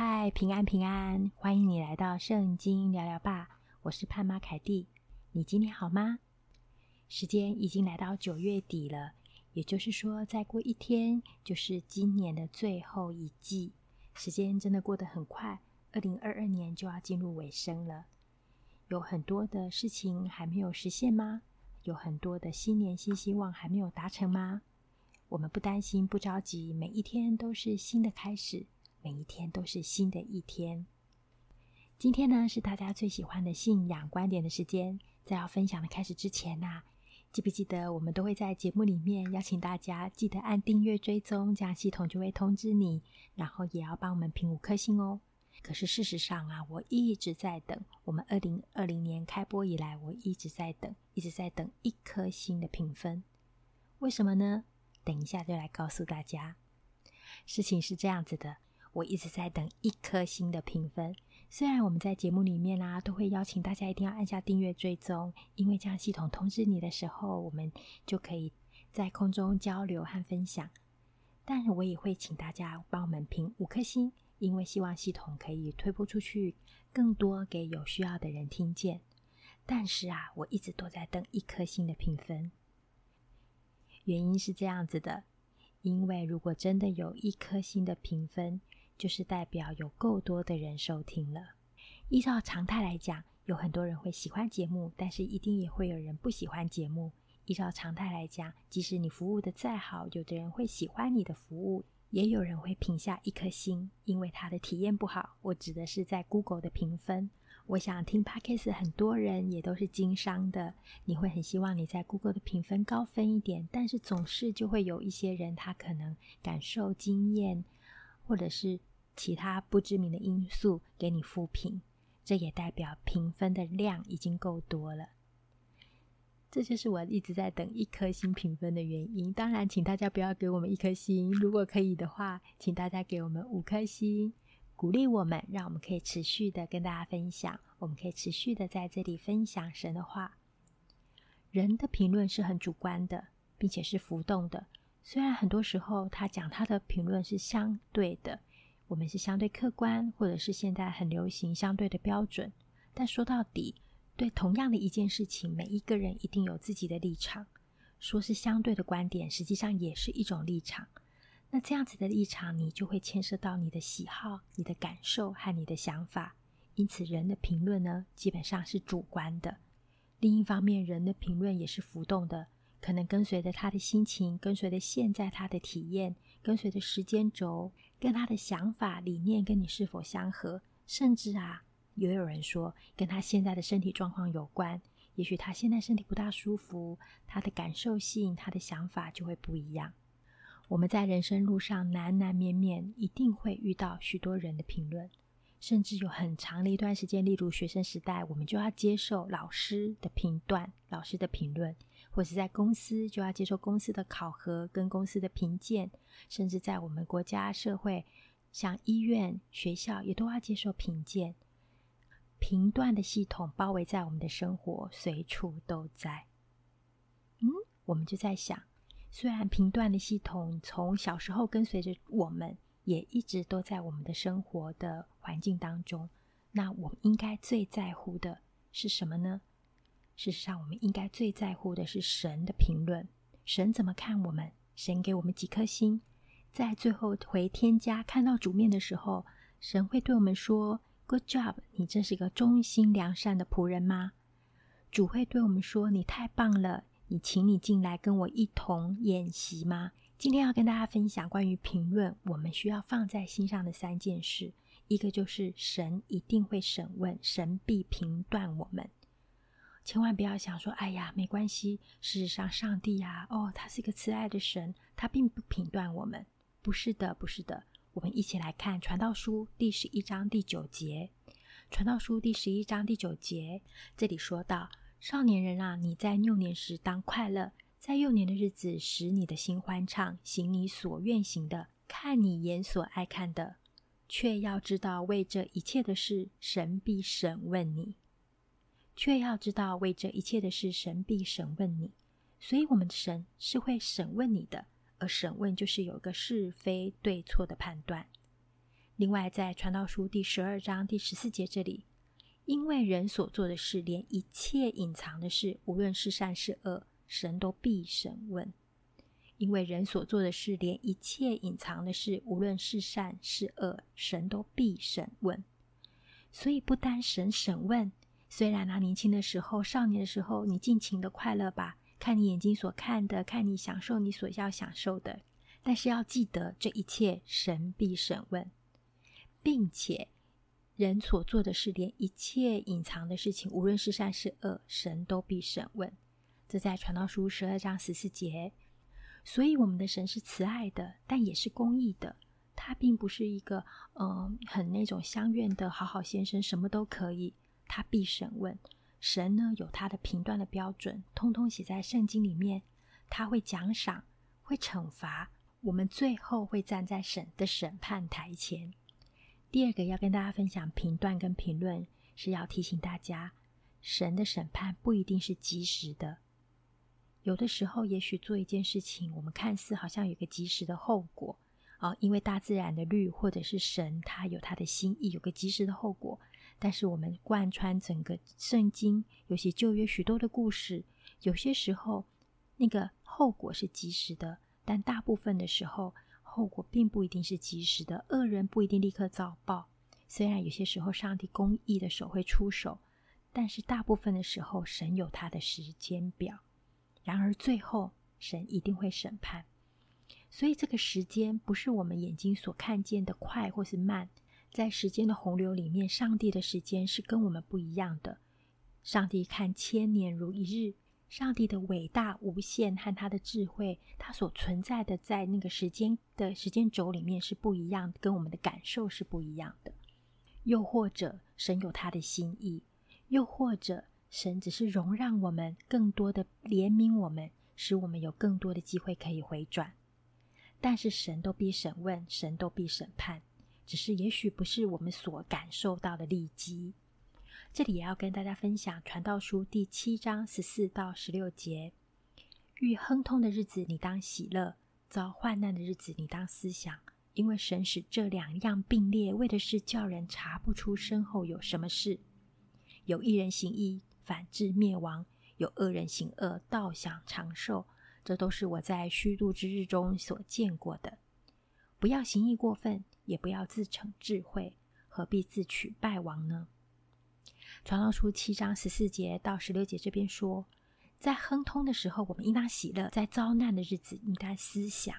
嗨，平安平安，欢迎你来到圣经聊聊吧。我是盼妈凯蒂，你今天好吗？时间已经来到九月底了，也就是说，再过一天就是今年的最后一季。时间真的过得很快，二零二二年就要进入尾声了。有很多的事情还没有实现吗？有很多的新年新希望还没有达成吗？我们不担心，不着急，每一天都是新的开始。每一天都是新的一天。今天呢，是大家最喜欢的信仰观点的时间。在要分享的开始之前呐，记不记得我们都会在节目里面邀请大家记得按订阅追踪，这样系统就会通知你。然后也要帮我们评五颗星哦。可是事实上啊，我一直在等。我们二零二零年开播以来，我一直在等，一直在等一颗星的评分。为什么呢？等一下就来告诉大家。事情是这样子的。我一直在等一颗星的评分。虽然我们在节目里面啊，都会邀请大家一定要按下订阅追踪，因为这样系统通知你的时候，我们就可以在空中交流和分享。但是我也会请大家帮我们评五颗星，因为希望系统可以推播出去，更多给有需要的人听见。但是啊，我一直都在等一颗星的评分。原因是这样子的，因为如果真的有一颗星的评分，就是代表有够多的人收听了。依照常态来讲，有很多人会喜欢节目，但是一定也会有人不喜欢节目。依照常态来讲，即使你服务的再好，有的人会喜欢你的服务，也有人会评下一颗星，因为他的体验不好。我指的是在 Google 的评分。我想听 Podcast 很多人也都是经商的，你会很希望你在 Google 的评分高分一点，但是总是就会有一些人他可能感受经验，或者是。其他不知名的因素给你负评，这也代表评分的量已经够多了。这就是我一直在等一颗星评分的原因。当然，请大家不要给我们一颗星，如果可以的话，请大家给我们五颗星，鼓励我们，让我们可以持续的跟大家分享，我们可以持续的在这里分享神的话。人的评论是很主观的，并且是浮动的。虽然很多时候他讲他的评论是相对的。我们是相对客观，或者是现在很流行相对的标准。但说到底，对同样的一件事情，每一个人一定有自己的立场。说是相对的观点，实际上也是一种立场。那这样子的立场，你就会牵涉到你的喜好、你的感受和你的想法。因此，人的评论呢，基本上是主观的。另一方面，人的评论也是浮动的，可能跟随着他的心情，跟随着现在他的体验，跟随着时间轴。跟他的想法、理念跟你是否相合，甚至啊，也有人说跟他现在的身体状况有关。也许他现在身体不大舒服，他的感受性、他的想法就会不一样。我们在人生路上难难免免一定会遇到许多人的评论，甚至有很长的一段时间，例如学生时代，我们就要接受老师的评断、老师的评论。或是在公司就要接受公司的考核跟公司的评鉴，甚至在我们国家社会，像医院、学校也都要接受评鉴。评断的系统包围在我们的生活，随处都在。嗯，我们就在想，虽然评断的系统从小时候跟随着我们，也一直都在我们的生活的环境当中，那我们应该最在乎的是什么呢？事实上，我们应该最在乎的是神的评论。神怎么看我们？神给我们几颗星？在最后回天家看到主面的时候，神会对我们说：“Good job，你真是个忠心良善的仆人吗？”主会对我们说：“你太棒了，你请你进来跟我一同演习吗？”今天要跟大家分享关于评论，我们需要放在心上的三件事。一个就是神一定会审问，神必评断我们。千万不要想说：“哎呀，没关系。”事实上，上帝呀，哦，他是一个慈爱的神，他并不评断我们。不是的，不是的。我们一起来看《传道书》第十一章第九节，《传道书》第十一章第九节，这里说到：“少年人啊，你在幼年时当快乐，在幼年的日子使你的心欢畅，行你所愿行的，看你眼所爱看的，却要知道为这一切的事，神必审问你。”却要知道，为这一切的事，神必审问你。所以，我们的神是会审问你的，而审问就是有一个是非对错的判断。另外，在传道书第十二章第十四节这里，因为人所做的事，连一切隐藏的事，无论是善是恶，神都必审问。因为人所做的事，连一切隐藏的事，无论是善是恶，神都必审问。所以，不单神审问，虽然他年轻的时候、少年的时候，你尽情的快乐吧，看你眼睛所看的，看你享受你所要享受的，但是要记得，这一切神必审问。并且，人所做的事，连一切隐藏的事情，无论是善是恶，神都必审问。这在传道书十二章十四节。所以，我们的神是慈爱的，但也是公义的。他并不是一个嗯、很那种相愿的好好先生，什么都可以。他必审问。神呢，有他的评断的标准，通通写在圣经里面。他会奖赏，会惩罚。我们最后会站在神的审判台前。第二个要跟大家分享评断跟评论，是要提醒大家，神的审判不一定是即时的。有的时候，也许做一件事情，我们看似好像有个即时的后果啊，因为大自然的律，或者是神他有他的心意，有个即时的后果。但是我们贯穿整个圣经，尤其旧约许多的故事，有些时候那个后果是即时的，但大部分的时候。后果并不一定是及时的，恶人不一定立刻遭报。虽然有些时候上帝公义的手会出手，但是大部分的时候，神有他的时间表。然而最后，神一定会审判。所以这个时间不是我们眼睛所看见的快或是慢，在时间的洪流里面，上帝的时间是跟我们不一样的。上帝看千年如一日。上帝的伟大无限和他的智慧，他所存在的在那个时间的时间轴里面是不一样，跟我们的感受是不一样的。又或者神有他的心意，又或者神只是容让我们更多的怜悯我们，使我们有更多的机会可以回转。但是神都必审问，神都必审判，只是也许不是我们所感受到的立即。这里也要跟大家分享《传道书》第七章十四到十六节：遇亨通的日子，你当喜乐；遭患难的日子，你当思想，因为神使这两样并列，为的是叫人查不出身后有什么事。有一人行义，反致灭亡；有恶人行恶，倒想长寿。这都是我在虚度之日中所见过的。不要行义过分，也不要自逞智慧，何必自取败亡呢？传道书七章十四节到十六节这边说，在亨通的时候，我们应当喜乐；在遭难的日子，应当思想。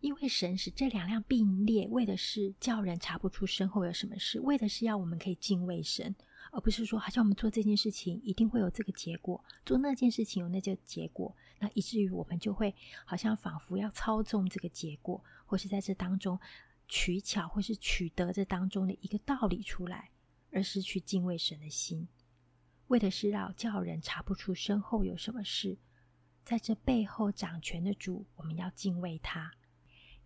因为神使这两样并列，为的是叫人查不出身后有什么事，为的是要我们可以敬畏神，而不是说好像我们做这件事情一定会有这个结果，做那件事情有那个结果，那以至于我们就会好像仿佛要操纵这个结果，或是在这当中取巧，或是取得这当中的一个道理出来。而失去敬畏神的心，为的是让叫人查不出身后有什么事。在这背后掌权的主，我们要敬畏他。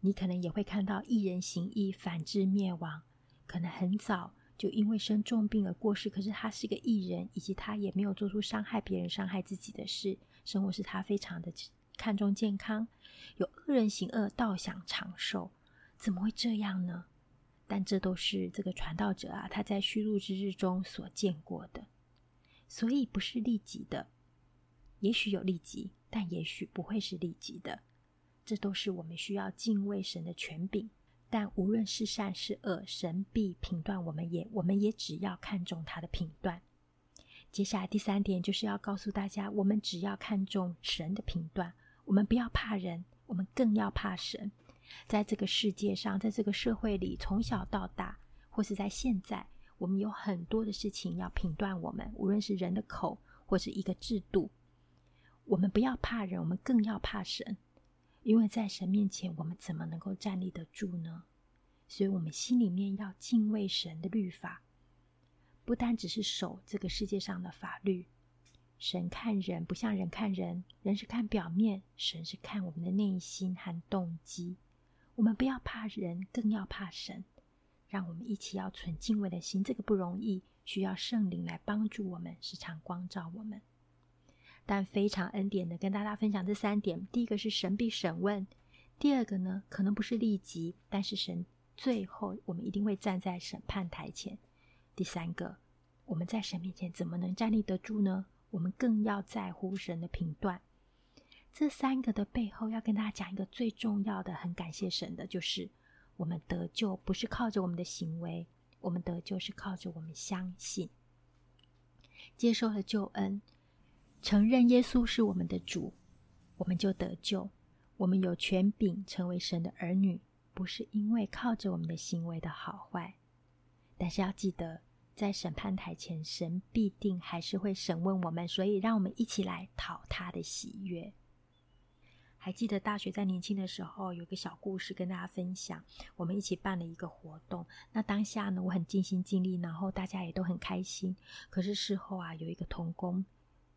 你可能也会看到一人行义，反致灭亡。可能很早就因为生重病而过世，可是他是个艺人，以及他也没有做出伤害别人、伤害自己的事，生活是他非常的看重健康。有恶人行恶，倒想长寿，怎么会这样呢？但这都是这个传道者啊，他在虚度之日中所见过的，所以不是立即的，也许有立即，但也许不会是立即的。这都是我们需要敬畏神的权柄。但无论是善是恶，神必评断我们，也我们也只要看重他的评断。接下来第三点就是要告诉大家，我们只要看重神的评断，我们不要怕人，我们更要怕神。在这个世界上，在这个社会里，从小到大，或是在现在，我们有很多的事情要评断我们，无论是人的口，或是一个制度。我们不要怕人，我们更要怕神，因为在神面前，我们怎么能够站立得住呢？所以，我们心里面要敬畏神的律法，不单只是守这个世界上的法律。神看人不像人看人，人是看表面，神是看我们的内心和动机。我们不要怕人，更要怕神。让我们一起要存敬畏的心，这个不容易，需要圣灵来帮助我们，时常光照我们。但非常恩典的跟大家分享这三点：第一个是神必审问；第二个呢，可能不是立即，但是神最后我们一定会站在审判台前。第三个，我们在神面前怎么能站立得住呢？我们更要在乎神的评断。这三个的背后，要跟大家讲一个最重要的，很感谢神的，就是我们得救不是靠着我们的行为，我们得救是靠着我们相信，接受了救恩，承认耶稣是我们的主，我们就得救。我们有权柄成为神的儿女，不是因为靠着我们的行为的好坏，但是要记得。在审判台前，神必定还是会审问我们，所以让我们一起来讨他的喜悦。还记得大学在年轻的时候，有个小故事跟大家分享。我们一起办了一个活动，那当下呢，我很尽心尽力，然后大家也都很开心。可是事后啊，有一个童工，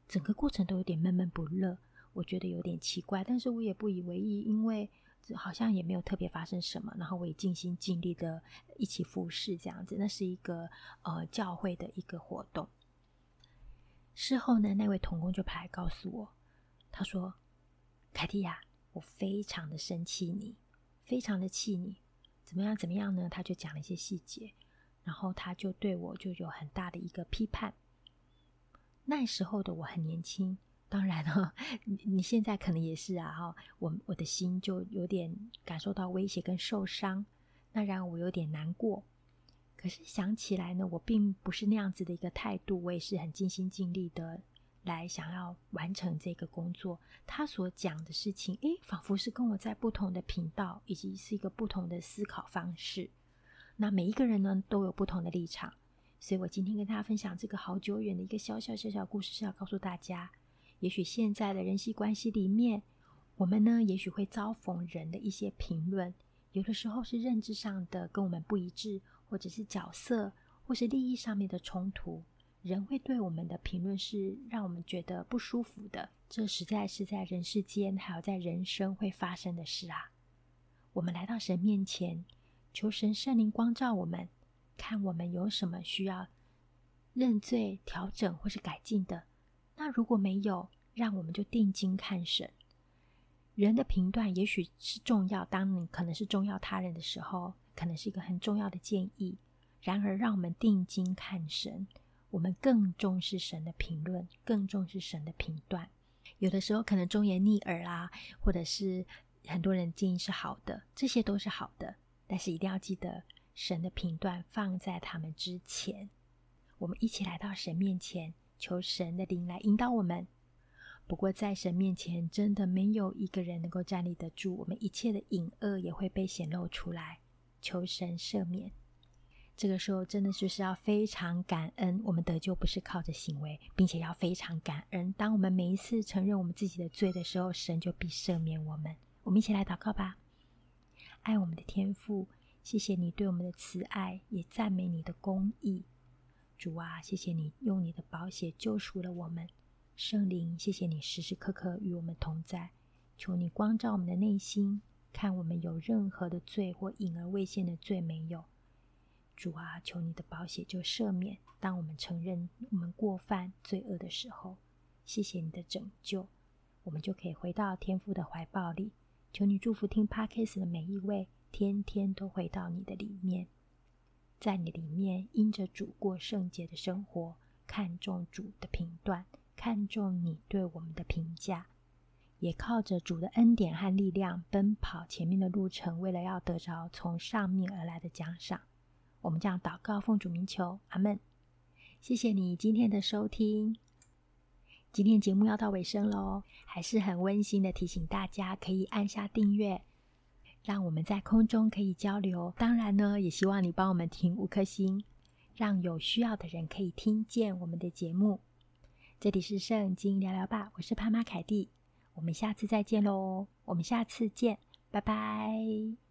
整个过程都有点闷闷不乐，我觉得有点奇怪，但是我也不以为意，因为。好像也没有特别发生什么，然后我也尽心尽力的一起服侍这样子。那是一个呃教会的一个活动。事后呢，那位童工就跑来告诉我，他说：“凯蒂亚，我非常的生气你，非常的气你，怎么样怎么样呢？”他就讲了一些细节，然后他就对我就有很大的一个批判。那时候的我很年轻。当然了，你你现在可能也是啊，哈，我我的心就有点感受到威胁跟受伤，那让我有点难过。可是想起来呢，我并不是那样子的一个态度，我也是很尽心尽力的来想要完成这个工作。他所讲的事情，诶，仿佛是跟我在不同的频道，以及是一个不同的思考方式。那每一个人呢，都有不同的立场，所以我今天跟大家分享这个好久远的一个小小小小故事，是要告诉大家。也许现在的人际关系里面，我们呢，也许会遭逢人的一些评论，有的时候是认知上的跟我们不一致，或者是角色或是利益上面的冲突，人会对我们的评论是让我们觉得不舒服的。这实在是在人世间，还有在人生会发生的事啊。我们来到神面前，求神圣灵光照我们，看我们有什么需要认罪、调整或是改进的。那如果没有，让我们就定睛看神。人的评断也许是重要，当你可能是重要他人的时候，可能是一个很重要的建议。然而，让我们定睛看神，我们更重视神的评论，更重视神的评断。有的时候可能忠言逆耳啦，或者是很多人建议是好的，这些都是好的。但是一定要记得，神的评断放在他们之前。我们一起来到神面前。求神的灵来引导我们。不过，在神面前，真的没有一个人能够站立得住。我们一切的隐恶也会被显露出来。求神赦免。这个时候，真的就是要非常感恩。我们得救不是靠着行为，并且要非常感恩。当我们每一次承认我们自己的罪的时候，神就必赦免我们。我们一起来祷告吧。爱我们的天父，谢谢你对我们的慈爱，也赞美你的公义。主啊，谢谢你用你的宝血救赎了我们。圣灵，谢谢你时时刻刻与我们同在。求你光照我们的内心，看我们有任何的罪或隐而未现的罪没有。主啊，求你的宝血就赦免。当我们承认我们过犯罪恶的时候，谢谢你的拯救，我们就可以回到天父的怀抱里。求你祝福听 Podcast 的每一位，天天都回到你的里面。在你里面，因着主过圣洁的生活，看重主的评断，看重你对我们的评价，也靠着主的恩典和力量奔跑前面的路程，为了要得着从上面而来的奖赏。我们将祷告奉主名求，阿门。谢谢你今天的收听，今天节目要到尾声喽，还是很温馨的提醒大家，可以按下订阅。让我们在空中可以交流。当然呢，也希望你帮我们停五颗星，让有需要的人可以听见我们的节目。这里是圣经聊聊吧，我是潘妈凯蒂，我们下次再见喽。我们下次见，拜拜。